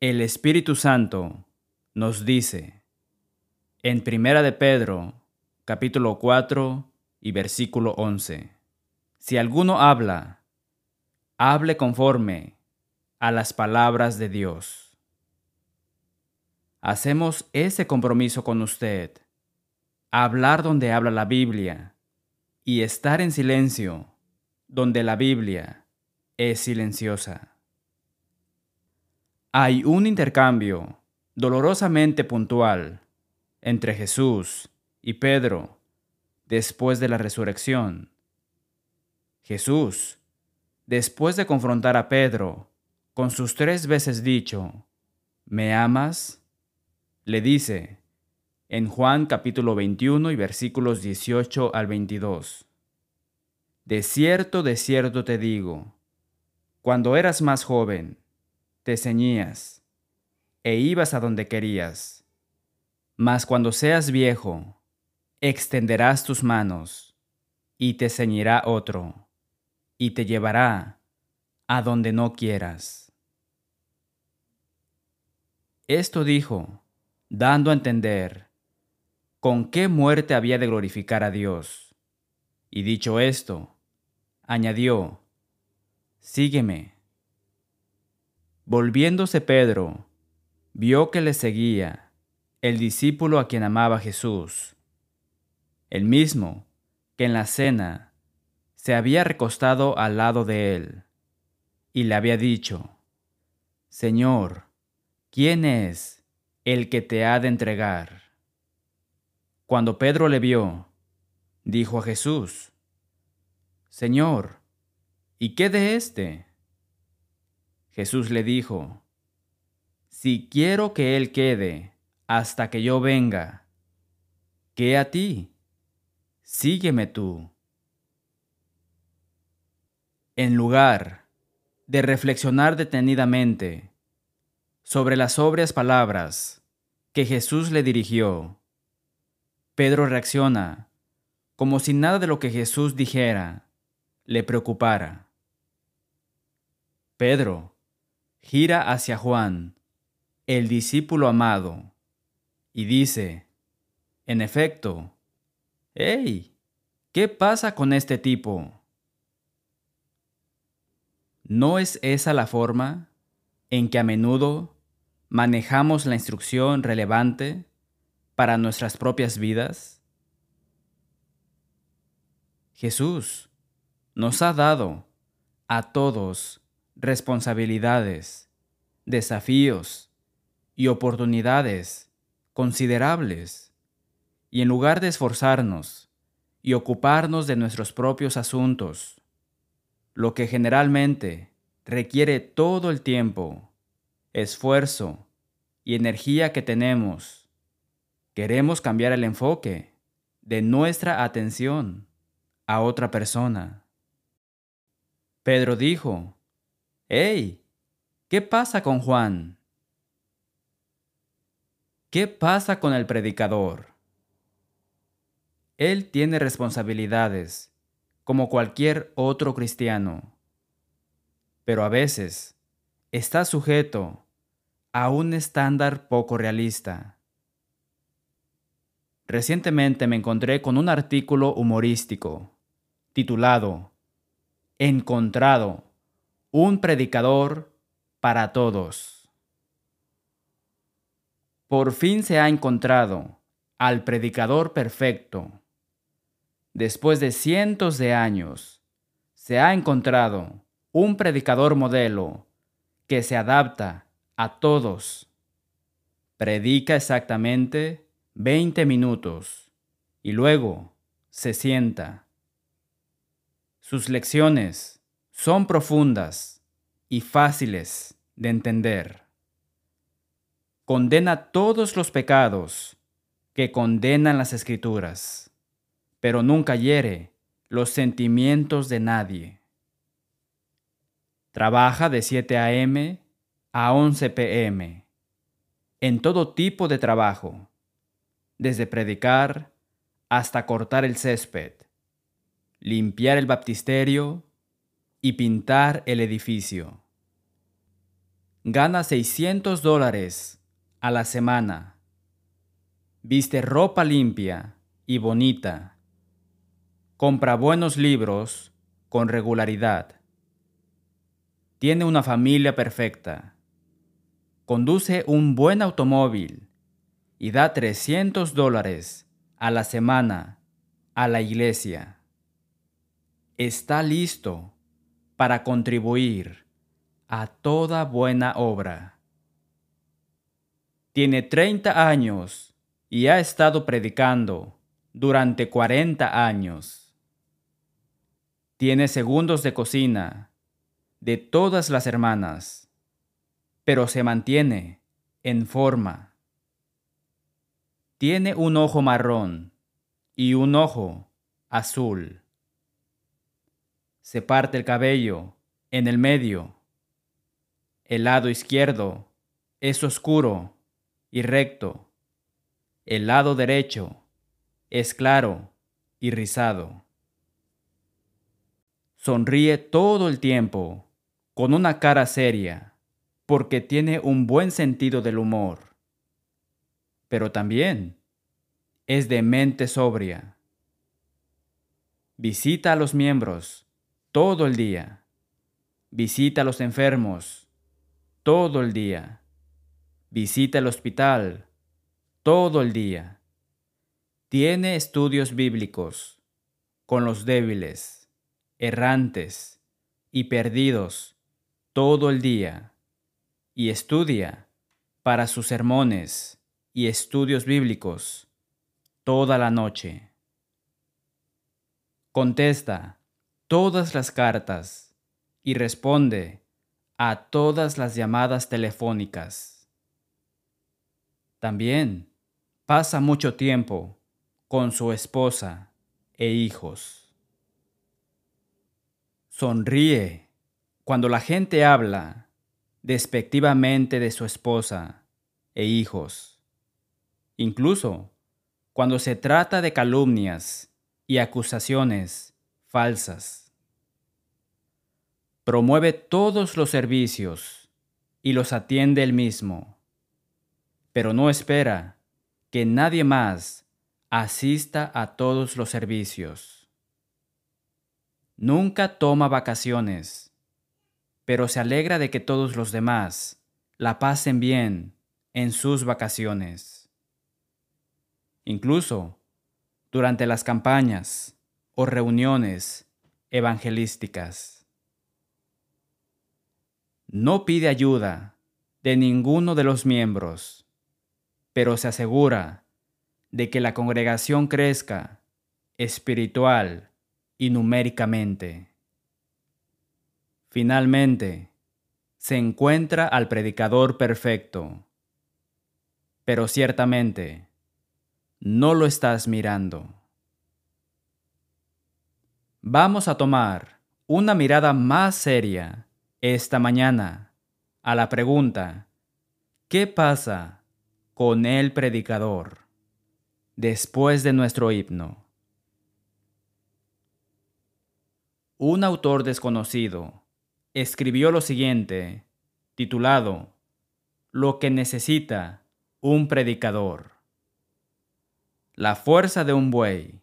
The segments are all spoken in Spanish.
El Espíritu Santo nos dice en Primera de Pedro, capítulo 4 y versículo 11, si alguno habla, hable conforme a las palabras de Dios. Hacemos ese compromiso con usted, hablar donde habla la Biblia y estar en silencio donde la Biblia es silenciosa. Hay un intercambio dolorosamente puntual entre Jesús y Pedro después de la resurrección. Jesús, después de confrontar a Pedro con sus tres veces dicho, ¿me amas? le dice en Juan capítulo 21 y versículos 18 al 22. De cierto, de cierto te digo, cuando eras más joven, te ceñías e ibas a donde querías. Mas cuando seas viejo, extenderás tus manos y te ceñirá otro y te llevará a donde no quieras. Esto dijo, dando a entender con qué muerte había de glorificar a Dios. Y dicho esto, añadió, Sígueme. Volviéndose Pedro, vio que le seguía el discípulo a quien amaba Jesús, el mismo que en la cena se había recostado al lado de él, y le había dicho, Señor, ¿quién es el que te ha de entregar? Cuando Pedro le vio, dijo a Jesús, Señor, ¿y qué de éste? Jesús le dijo, Si quiero que Él quede hasta que yo venga, ¿qué a ti? Sígueme tú. En lugar de reflexionar detenidamente sobre las sobrias palabras que Jesús le dirigió, Pedro reacciona como si nada de lo que Jesús dijera le preocupara. Pedro gira hacia Juan, el discípulo amado, y dice, en efecto, ¡Hey! ¿Qué pasa con este tipo? ¿No es esa la forma en que a menudo manejamos la instrucción relevante para nuestras propias vidas? Jesús nos ha dado a todos responsabilidades, desafíos y oportunidades considerables. Y en lugar de esforzarnos y ocuparnos de nuestros propios asuntos, lo que generalmente requiere todo el tiempo, esfuerzo y energía que tenemos, queremos cambiar el enfoque de nuestra atención a otra persona. Pedro dijo, ¡Hey! ¿Qué pasa con Juan? ¿Qué pasa con el predicador? Él tiene responsabilidades, como cualquier otro cristiano, pero a veces está sujeto a un estándar poco realista. Recientemente me encontré con un artículo humorístico titulado Encontrado un predicador para todos. Por fin se ha encontrado al predicador perfecto. Después de cientos de años, se ha encontrado un predicador modelo que se adapta a todos. Predica exactamente 20 minutos y luego se sienta. Sus lecciones son profundas y fáciles de entender. Condena todos los pecados que condenan las escrituras, pero nunca hiere los sentimientos de nadie. Trabaja de 7 a.m. a 11 p.m. en todo tipo de trabajo, desde predicar hasta cortar el césped, limpiar el baptisterio y pintar el edificio. gana 600 dólares a la semana. Viste ropa limpia y bonita. Compra buenos libros con regularidad. Tiene una familia perfecta. Conduce un buen automóvil y da 300 dólares a la semana a la iglesia. Está listo para contribuir a toda buena obra. Tiene 30 años y ha estado predicando durante 40 años. Tiene segundos de cocina de todas las hermanas, pero se mantiene en forma. Tiene un ojo marrón y un ojo azul. Se parte el cabello en el medio. El lado izquierdo es oscuro y recto. El lado derecho es claro y rizado. Sonríe todo el tiempo con una cara seria porque tiene un buen sentido del humor. Pero también es de mente sobria. Visita a los miembros todo el día. Visita a los enfermos todo el día. Visita el hospital todo el día. Tiene estudios bíblicos con los débiles, errantes y perdidos todo el día y estudia para sus sermones y estudios bíblicos toda la noche. Contesta todas las cartas y responde a todas las llamadas telefónicas. También pasa mucho tiempo con su esposa e hijos. Sonríe cuando la gente habla despectivamente de su esposa e hijos. Incluso cuando se trata de calumnias y acusaciones falsas. Promueve todos los servicios y los atiende él mismo, pero no espera que nadie más asista a todos los servicios. Nunca toma vacaciones, pero se alegra de que todos los demás la pasen bien en sus vacaciones incluso durante las campañas o reuniones evangelísticas. No pide ayuda de ninguno de los miembros, pero se asegura de que la congregación crezca espiritual y numéricamente. Finalmente, se encuentra al predicador perfecto, pero ciertamente no lo estás mirando. Vamos a tomar una mirada más seria esta mañana a la pregunta, ¿qué pasa con el predicador después de nuestro himno? Un autor desconocido escribió lo siguiente, titulado Lo que necesita un predicador la fuerza de un buey,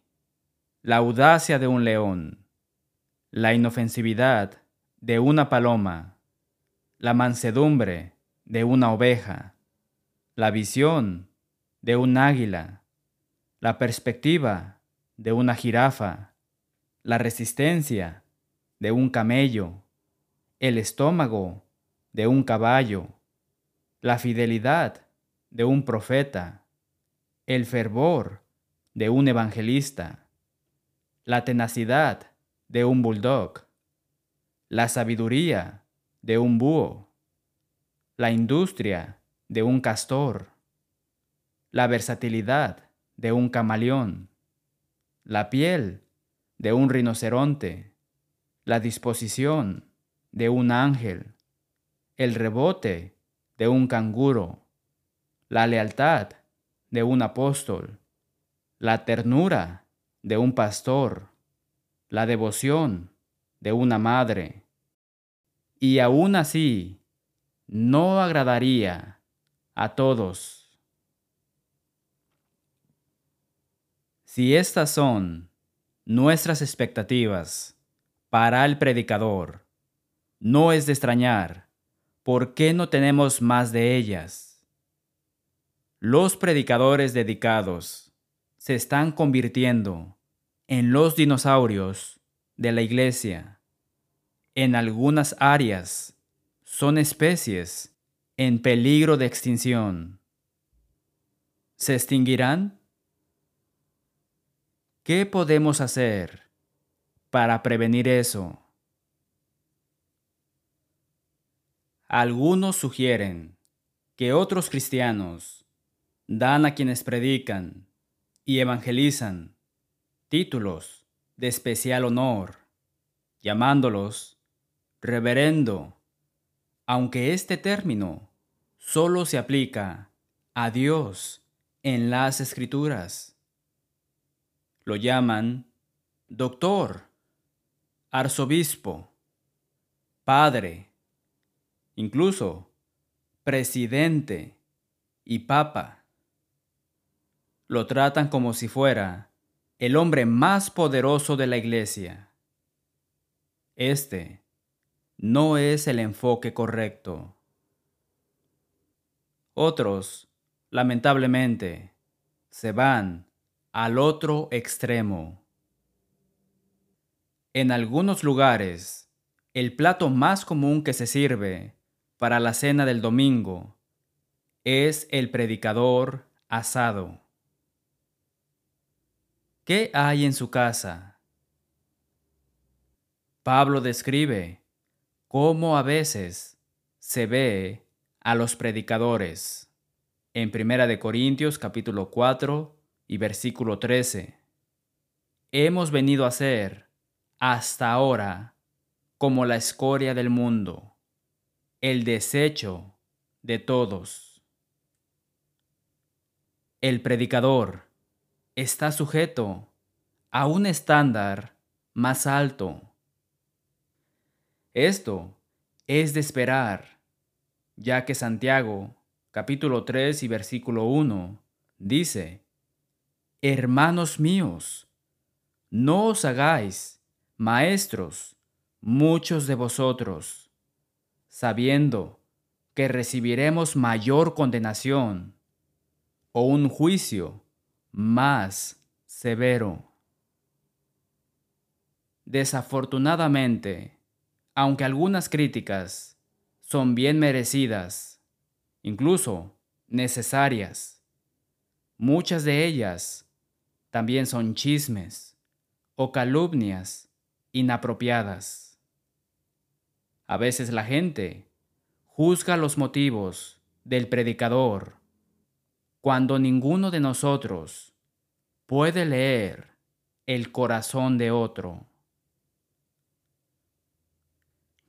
la audacia de un león, la inofensividad de una paloma, la mansedumbre de una oveja, la visión de un águila, la perspectiva de una jirafa, la resistencia de un camello, el estómago de un caballo, la fidelidad de un profeta, el fervor de un evangelista, la tenacidad de un bulldog, la sabiduría de un búho, la industria de un castor, la versatilidad de un camaleón, la piel de un rinoceronte, la disposición de un ángel, el rebote de un canguro, la lealtad de un apóstol, la ternura de un pastor, la devoción de una madre. Y aún así, no agradaría a todos. Si estas son nuestras expectativas para el predicador, no es de extrañar por qué no tenemos más de ellas. Los predicadores dedicados se están convirtiendo en los dinosaurios de la iglesia. En algunas áreas son especies en peligro de extinción. ¿Se extinguirán? ¿Qué podemos hacer para prevenir eso? Algunos sugieren que otros cristianos dan a quienes predican y evangelizan títulos de especial honor, llamándolos reverendo, aunque este término solo se aplica a Dios en las escrituras. Lo llaman doctor, arzobispo, padre, incluso presidente y papa. Lo tratan como si fuera el hombre más poderoso de la iglesia. Este no es el enfoque correcto. Otros, lamentablemente, se van al otro extremo. En algunos lugares, el plato más común que se sirve para la cena del domingo es el predicador asado. ¿Qué hay en su casa? Pablo describe cómo a veces se ve a los predicadores en Primera de Corintios capítulo 4 y versículo 13. Hemos venido a ser hasta ahora como la escoria del mundo, el desecho de todos. El predicador está sujeto a un estándar más alto. Esto es de esperar, ya que Santiago, capítulo 3 y versículo 1, dice, Hermanos míos, no os hagáis maestros muchos de vosotros, sabiendo que recibiremos mayor condenación o un juicio más severo. Desafortunadamente, aunque algunas críticas son bien merecidas, incluso necesarias, muchas de ellas también son chismes o calumnias inapropiadas. A veces la gente juzga los motivos del predicador cuando ninguno de nosotros puede leer el corazón de otro.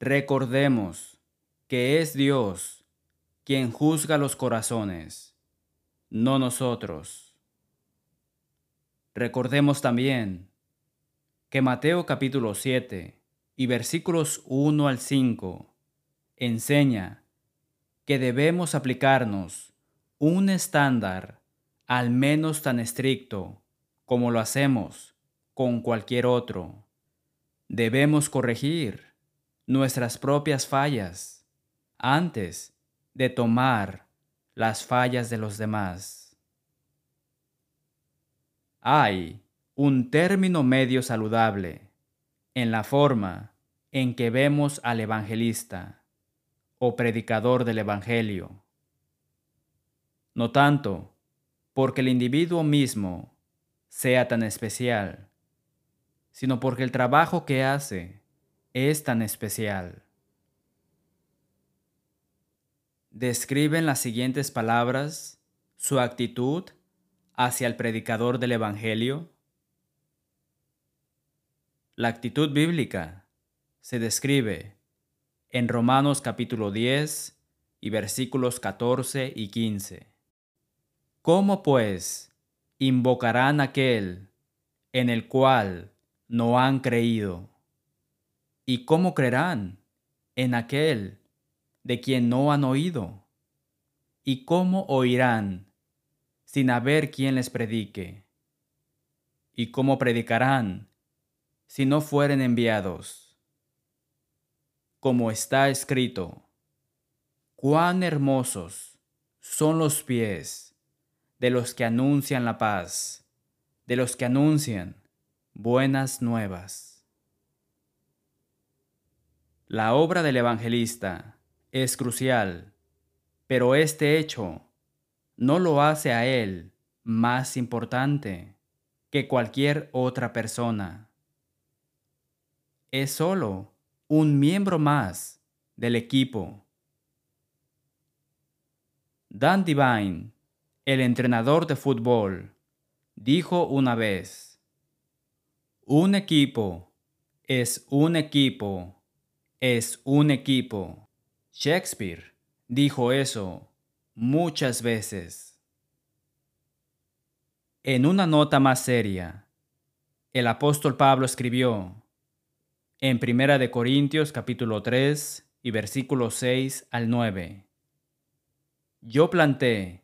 Recordemos que es Dios quien juzga los corazones, no nosotros. Recordemos también que Mateo capítulo 7 y versículos 1 al 5 enseña que debemos aplicarnos un estándar al menos tan estricto como lo hacemos con cualquier otro. Debemos corregir nuestras propias fallas antes de tomar las fallas de los demás. Hay un término medio saludable en la forma en que vemos al evangelista o predicador del Evangelio no tanto porque el individuo mismo sea tan especial, sino porque el trabajo que hace es tan especial. Describen las siguientes palabras su actitud hacia el predicador del Evangelio. La actitud bíblica se describe en Romanos capítulo 10 y versículos 14 y 15. ¿Cómo pues invocarán aquel en el cual no han creído? ¿Y cómo creerán en aquel de quien no han oído? ¿Y cómo oirán sin haber quien les predique? ¿Y cómo predicarán si no fueren enviados? Como está escrito, cuán hermosos son los pies de los que anuncian la paz, de los que anuncian buenas nuevas. La obra del evangelista es crucial, pero este hecho no lo hace a él más importante que cualquier otra persona. Es solo un miembro más del equipo. Dan Divine, el entrenador de fútbol, dijo una vez, un equipo es un equipo es un equipo. Shakespeare dijo eso muchas veces. En una nota más seria, el apóstol Pablo escribió en Primera de Corintios capítulo 3 y versículos 6 al 9. Yo planté,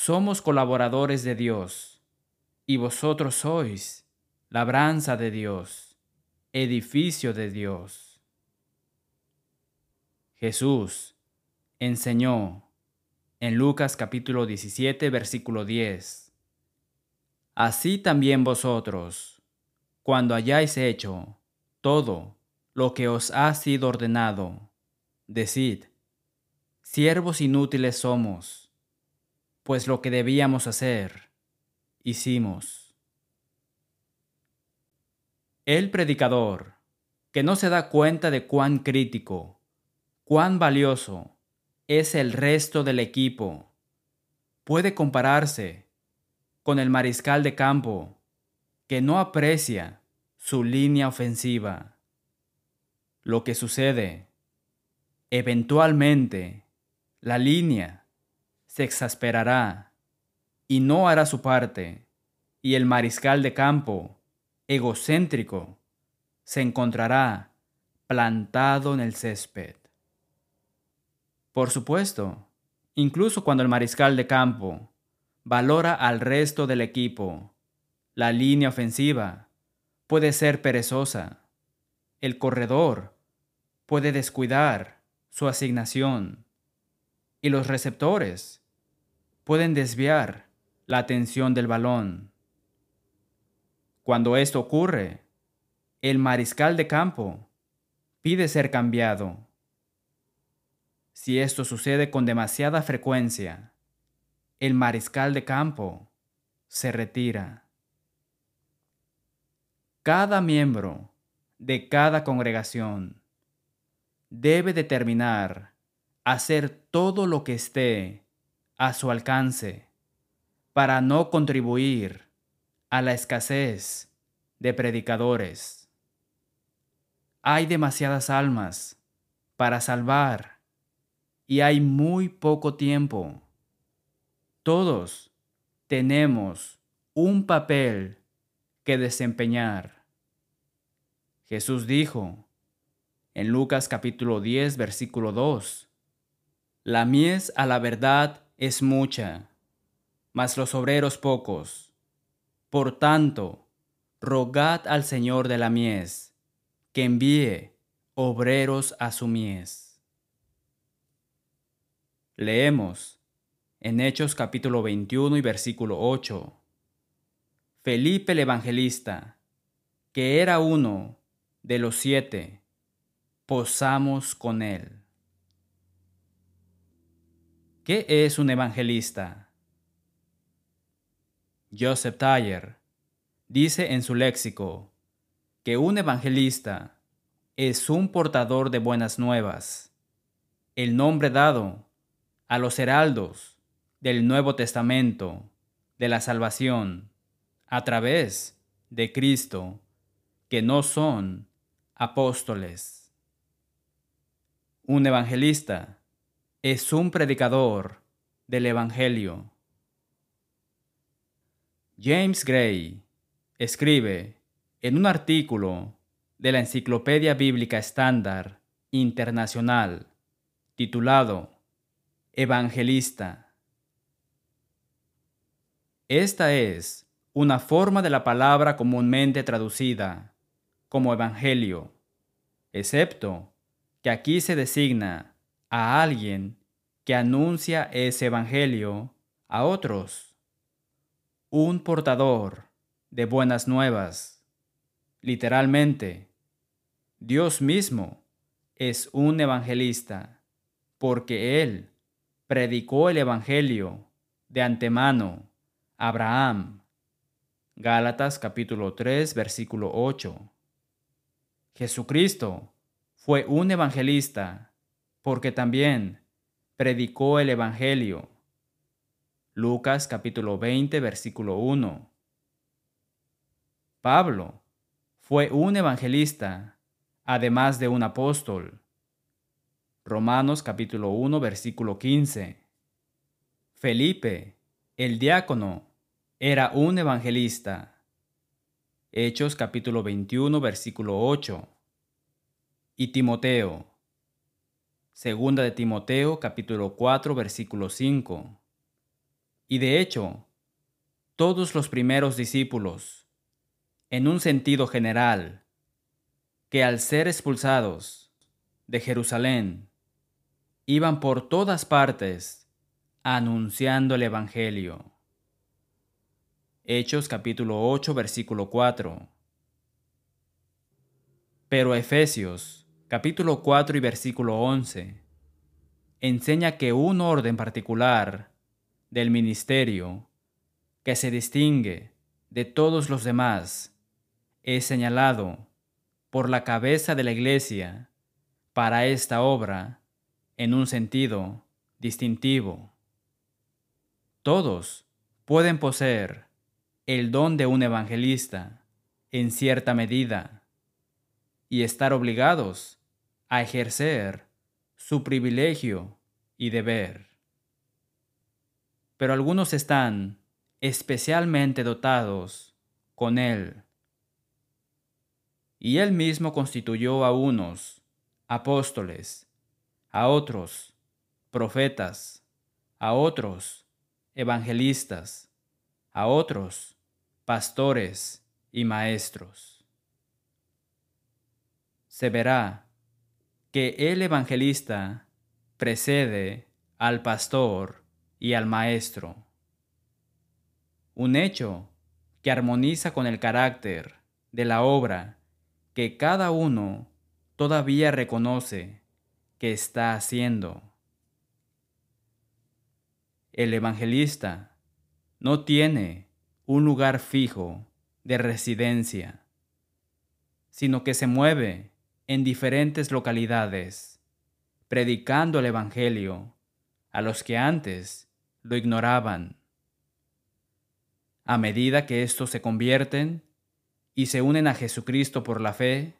somos colaboradores de Dios, y vosotros sois labranza de Dios, edificio de Dios. Jesús enseñó en Lucas capítulo 17 versículo 10. Así también vosotros, cuando hayáis hecho todo lo que os ha sido ordenado, decid, siervos inútiles somos, pues lo que debíamos hacer, hicimos. El predicador, que no se da cuenta de cuán crítico cuán valioso es el resto del equipo. Puede compararse con el mariscal de campo que no aprecia su línea ofensiva. Lo que sucede, eventualmente, la línea se exasperará y no hará su parte, y el mariscal de campo, egocéntrico, se encontrará plantado en el césped. Por supuesto, incluso cuando el mariscal de campo valora al resto del equipo, la línea ofensiva puede ser perezosa, el corredor puede descuidar su asignación y los receptores pueden desviar la atención del balón. Cuando esto ocurre, el mariscal de campo pide ser cambiado si esto sucede con demasiada frecuencia, el mariscal de campo se retira. Cada miembro de cada congregación debe determinar hacer todo lo que esté a su alcance para no contribuir a la escasez de predicadores. Hay demasiadas almas para salvar y hay muy poco tiempo. Todos tenemos un papel que desempeñar. Jesús dijo en Lucas capítulo 10 versículo 2, La mies a la verdad es mucha, mas los obreros pocos. Por tanto, rogad al Señor de la mies que envíe obreros a su mies. Leemos en Hechos capítulo 21 y versículo 8. Felipe el Evangelista, que era uno de los siete, posamos con él. ¿Qué es un evangelista? Joseph Taylor dice en su léxico que un evangelista es un portador de buenas nuevas el nombre dado a los heraldos del Nuevo Testamento de la salvación a través de Cristo, que no son apóstoles. Un evangelista es un predicador del Evangelio. James Gray escribe en un artículo de la Enciclopedia Bíblica Estándar Internacional titulado Evangelista. Esta es una forma de la palabra comúnmente traducida como Evangelio, excepto que aquí se designa a alguien que anuncia ese Evangelio a otros, un portador de buenas nuevas. Literalmente, Dios mismo es un evangelista, porque Él predicó el Evangelio de antemano a Abraham. Gálatas capítulo 3 versículo 8. Jesucristo fue un evangelista porque también predicó el Evangelio. Lucas capítulo 20 versículo 1. Pablo fue un evangelista además de un apóstol. Romanos capítulo 1 versículo 15. Felipe, el diácono, era un evangelista. Hechos capítulo 21 versículo 8. Y Timoteo. Segunda de Timoteo capítulo 4 versículo 5. Y de hecho, todos los primeros discípulos, en un sentido general, que al ser expulsados de Jerusalén, iban por todas partes anunciando el Evangelio. Hechos capítulo 8 versículo 4. Pero Efesios capítulo 4 y versículo 11 enseña que un orden particular del ministerio que se distingue de todos los demás es señalado por la cabeza de la Iglesia para esta obra en un sentido distintivo. Todos pueden poseer el don de un evangelista en cierta medida y estar obligados a ejercer su privilegio y deber. Pero algunos están especialmente dotados con él y él mismo constituyó a unos apóstoles, a otros profetas, a otros evangelistas, a otros pastores y maestros. Se verá que el evangelista precede al pastor y al maestro. Un hecho que armoniza con el carácter de la obra que cada uno todavía reconoce que está haciendo. El evangelista no tiene un lugar fijo de residencia, sino que se mueve en diferentes localidades, predicando el Evangelio a los que antes lo ignoraban. A medida que estos se convierten y se unen a Jesucristo por la fe,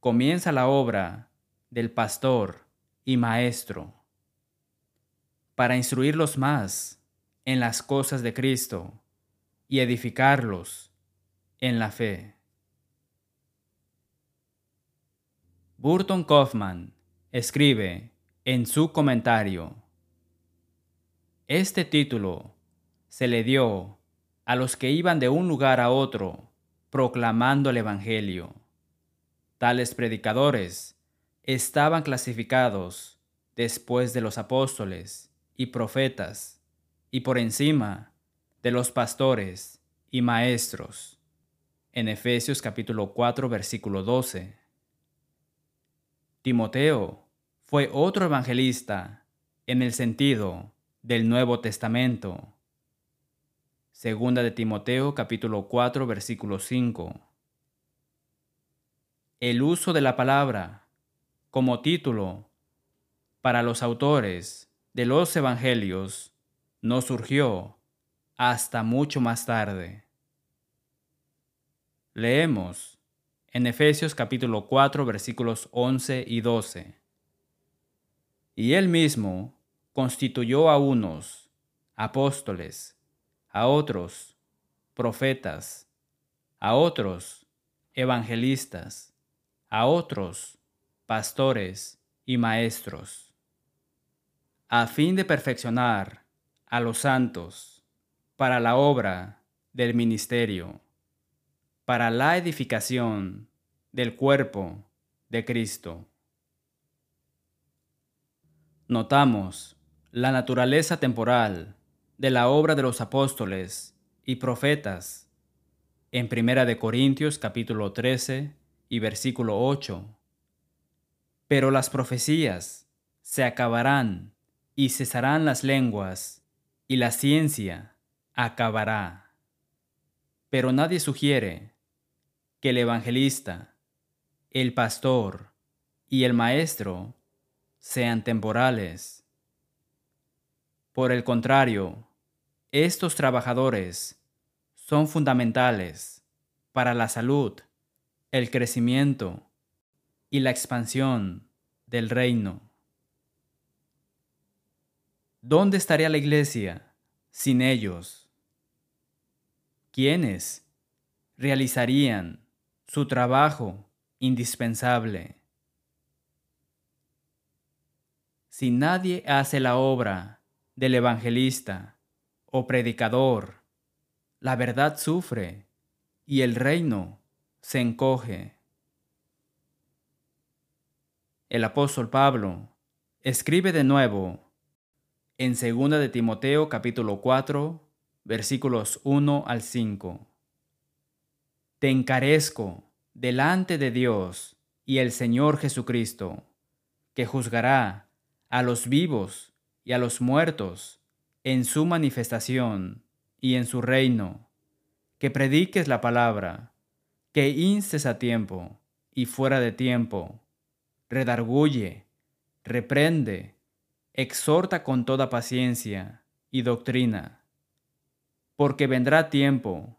comienza la obra del pastor y maestro para instruirlos más en las cosas de Cristo y edificarlos en la fe. Burton Kaufman escribe en su comentario, Este título se le dio a los que iban de un lugar a otro proclamando el Evangelio. Tales predicadores estaban clasificados después de los apóstoles y profetas y por encima de los pastores y maestros. En Efesios capítulo 4 versículo 12. Timoteo fue otro evangelista en el sentido del Nuevo Testamento Segunda de Timoteo capítulo 4 versículo 5. El uso de la palabra como título para los autores de los evangelios no surgió hasta mucho más tarde. Leemos en Efesios capítulo 4 versículos 11 y 12. Y él mismo constituyó a unos apóstoles, a otros profetas, a otros evangelistas, a otros pastores y maestros, a fin de perfeccionar a los santos para la obra del ministerio, para la edificación del cuerpo de Cristo. Notamos la naturaleza temporal de la obra de los apóstoles y profetas en Primera de Corintios capítulo 13 y versículo 8. Pero las profecías se acabarán y cesarán las lenguas y la ciencia acabará. Pero nadie sugiere que el evangelista, el pastor y el maestro sean temporales. Por el contrario, estos trabajadores son fundamentales para la salud, el crecimiento y la expansión del reino. ¿Dónde estaría la iglesia sin ellos? ¿Quiénes realizarían su trabajo indispensable? Si nadie hace la obra del evangelista o predicador, la verdad sufre y el reino se encoge. El apóstol Pablo escribe de nuevo en 2 de Timoteo capítulo 4 versículos 1 al 5. Te encarezco delante de Dios y el Señor Jesucristo, que juzgará a los vivos y a los muertos en su manifestación y en su reino, que prediques la palabra, que instes a tiempo y fuera de tiempo, redarguye, reprende, exhorta con toda paciencia y doctrina, porque vendrá tiempo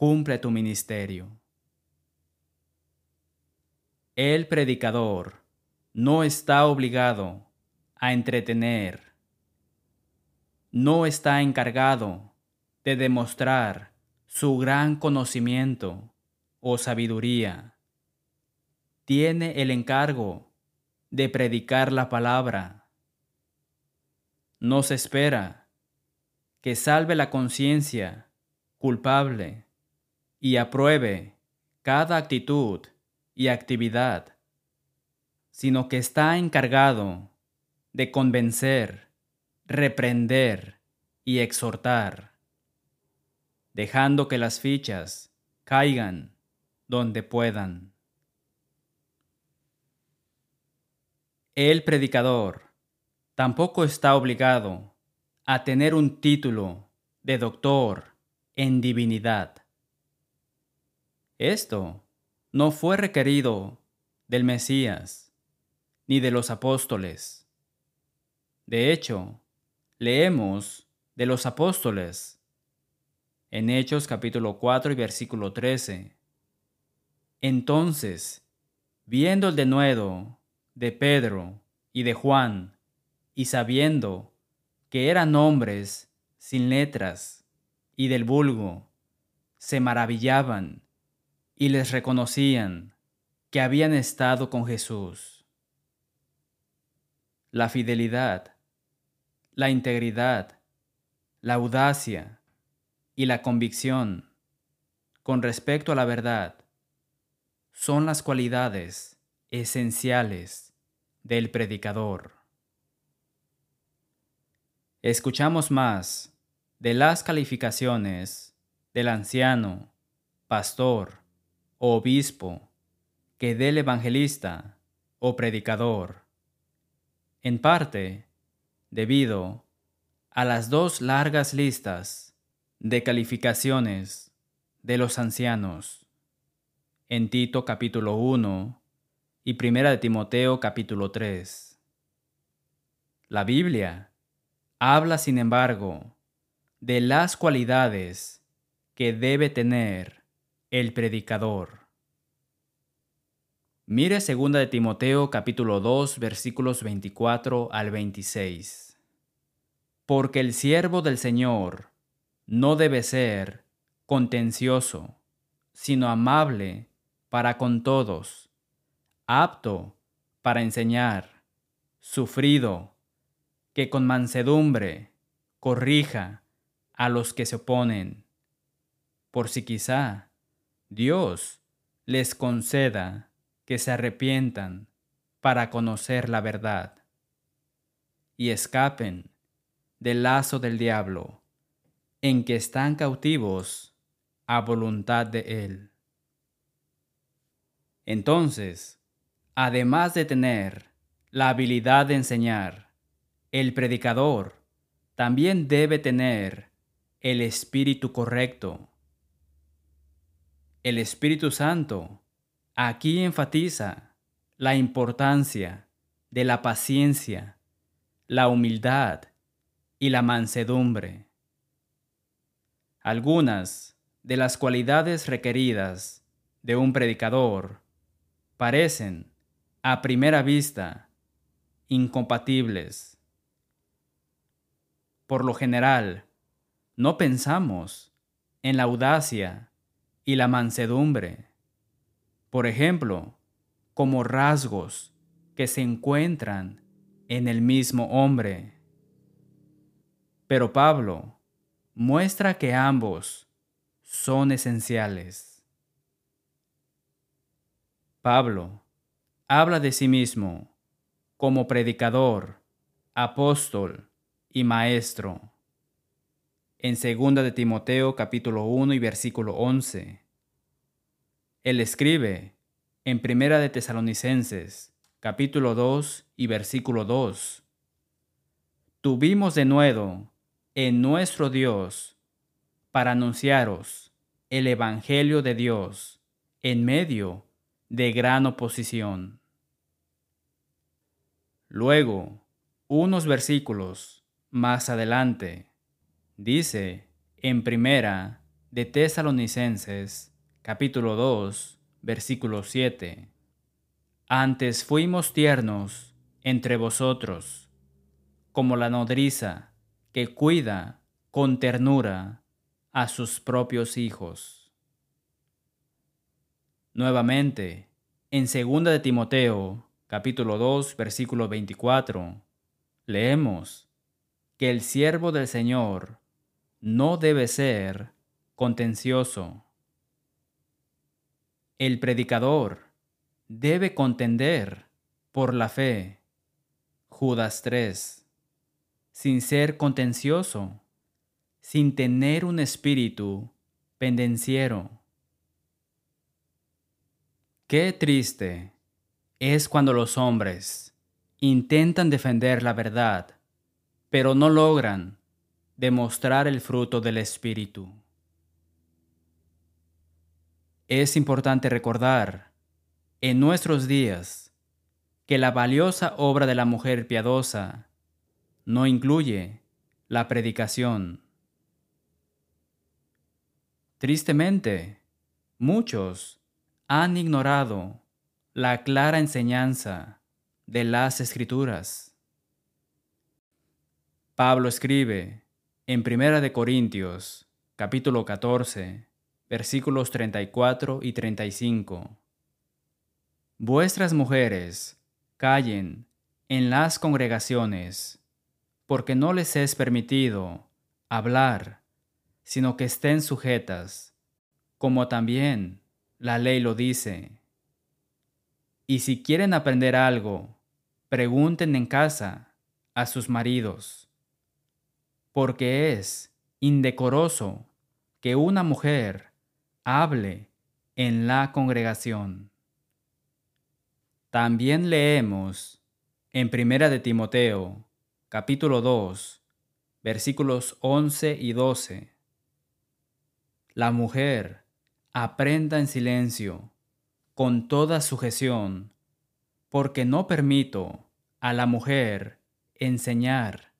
cumple tu ministerio. El predicador no está obligado a entretener, no está encargado de demostrar su gran conocimiento o sabiduría. Tiene el encargo de predicar la palabra. No se espera que salve la conciencia culpable y apruebe cada actitud y actividad, sino que está encargado de convencer, reprender y exhortar dejando que las fichas caigan donde puedan. El predicador tampoco está obligado a tener un título de doctor en divinidad. Esto no fue requerido del Mesías ni de los apóstoles. De hecho, leemos de los apóstoles en Hechos capítulo 4 y versículo 13. Entonces, viendo el denuedo de Pedro y de Juan, y sabiendo que eran hombres sin letras y del vulgo, se maravillaban y les reconocían que habían estado con Jesús. La fidelidad, la integridad, la audacia, y la convicción con respecto a la verdad son las cualidades esenciales del predicador. escuchamos más de las calificaciones del anciano, pastor obispo que del evangelista o predicador, en parte debido a las dos largas listas de calificaciones de los ancianos en Tito capítulo 1 y Primera de Timoteo capítulo 3. La Biblia habla, sin embargo, de las cualidades que debe tener el predicador. Mire 2 de Timoteo capítulo 2 versículos 24 al 26. Porque el siervo del Señor no debe ser contencioso, sino amable para con todos, apto para enseñar, sufrido, que con mansedumbre corrija a los que se oponen, por si quizá Dios les conceda que se arrepientan para conocer la verdad y escapen del lazo del diablo en que están cautivos a voluntad de Él. Entonces, además de tener la habilidad de enseñar, el predicador también debe tener el espíritu correcto. El Espíritu Santo aquí enfatiza la importancia de la paciencia, la humildad y la mansedumbre. Algunas de las cualidades requeridas de un predicador parecen, a primera vista, incompatibles. Por lo general, no pensamos en la audacia y la mansedumbre, por ejemplo, como rasgos que se encuentran en el mismo hombre. Pero Pablo muestra que ambos son esenciales. Pablo habla de sí mismo como predicador, apóstol y maestro. En 2 de Timoteo capítulo 1 y versículo 11. Él escribe en Primera de Tesalonicenses capítulo 2 y versículo 2. Tuvimos de nuevo en nuestro Dios para anunciaros el Evangelio de Dios en medio de gran oposición. Luego, unos versículos más adelante, dice en primera de Tesalonicenses capítulo 2, versículo 7, Antes fuimos tiernos entre vosotros, como la nodriza que cuida con ternura a sus propios hijos. Nuevamente, en 2 de Timoteo, capítulo 2, versículo 24, leemos que el siervo del Señor no debe ser contencioso. El predicador debe contender por la fe. Judas 3. Sin ser contencioso, sin tener un espíritu pendenciero. Qué triste es cuando los hombres intentan defender la verdad, pero no logran demostrar el fruto del Espíritu. Es importante recordar en nuestros días que la valiosa obra de la mujer piadosa no incluye la predicación. Tristemente, muchos han ignorado la clara enseñanza de las escrituras. Pablo escribe en Primera de Corintios, capítulo 14, versículos 34 y 35. Vuestras mujeres callen en las congregaciones, porque no les es permitido hablar, sino que estén sujetas, como también la ley lo dice. Y si quieren aprender algo, pregunten en casa a sus maridos, porque es indecoroso que una mujer hable en la congregación. También leemos en Primera de Timoteo, capítulo 2, versículos 11 y 12. La mujer aprenda en silencio, con toda sujeción, porque no permito a la mujer enseñar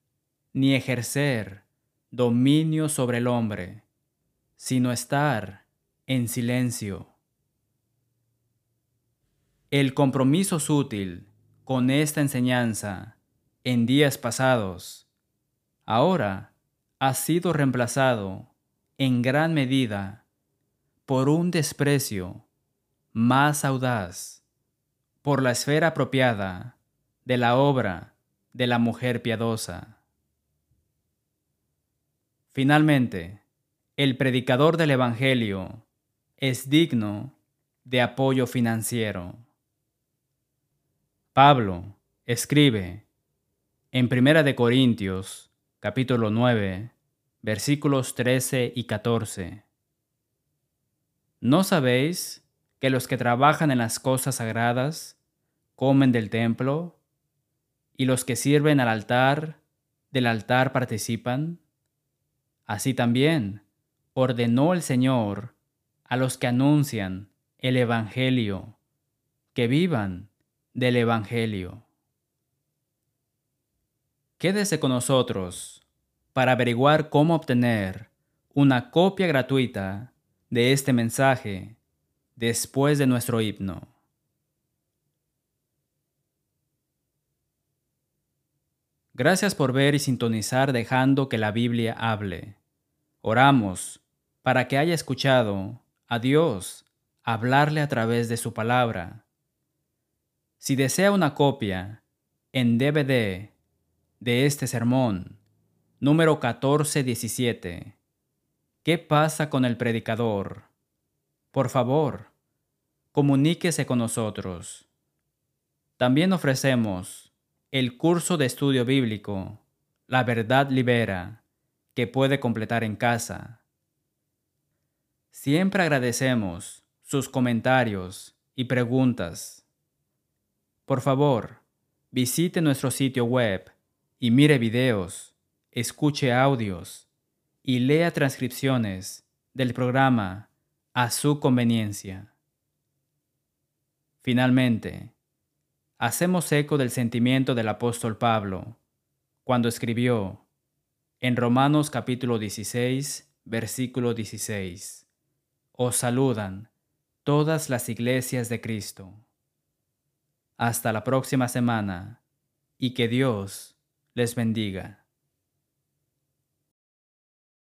ni ejercer dominio sobre el hombre, sino estar en silencio. El compromiso sutil con esta enseñanza en días pasados, ahora ha sido reemplazado en gran medida por un desprecio más audaz por la esfera apropiada de la obra de la mujer piadosa. Finalmente, el predicador del Evangelio es digno de apoyo financiero. Pablo escribe en Primera de Corintios, capítulo 9, versículos 13 y 14. ¿No sabéis que los que trabajan en las cosas sagradas comen del templo y los que sirven al altar del altar participan? Así también ordenó el Señor a los que anuncian el Evangelio, que vivan del Evangelio. Quédese con nosotros para averiguar cómo obtener una copia gratuita de este mensaje después de nuestro himno. Gracias por ver y sintonizar dejando que la Biblia hable. Oramos para que haya escuchado a Dios hablarle a través de su palabra. Si desea una copia en DVD de este sermón, número 1417, ¿qué pasa con el predicador? Por favor, comuníquese con nosotros. También ofrecemos el curso de estudio bíblico, La verdad libera que puede completar en casa. Siempre agradecemos sus comentarios y preguntas. Por favor, visite nuestro sitio web y mire videos, escuche audios y lea transcripciones del programa a su conveniencia. Finalmente, hacemos eco del sentimiento del apóstol Pablo cuando escribió en Romanos capítulo 16, versículo 16. Os saludan todas las iglesias de Cristo. Hasta la próxima semana y que Dios les bendiga.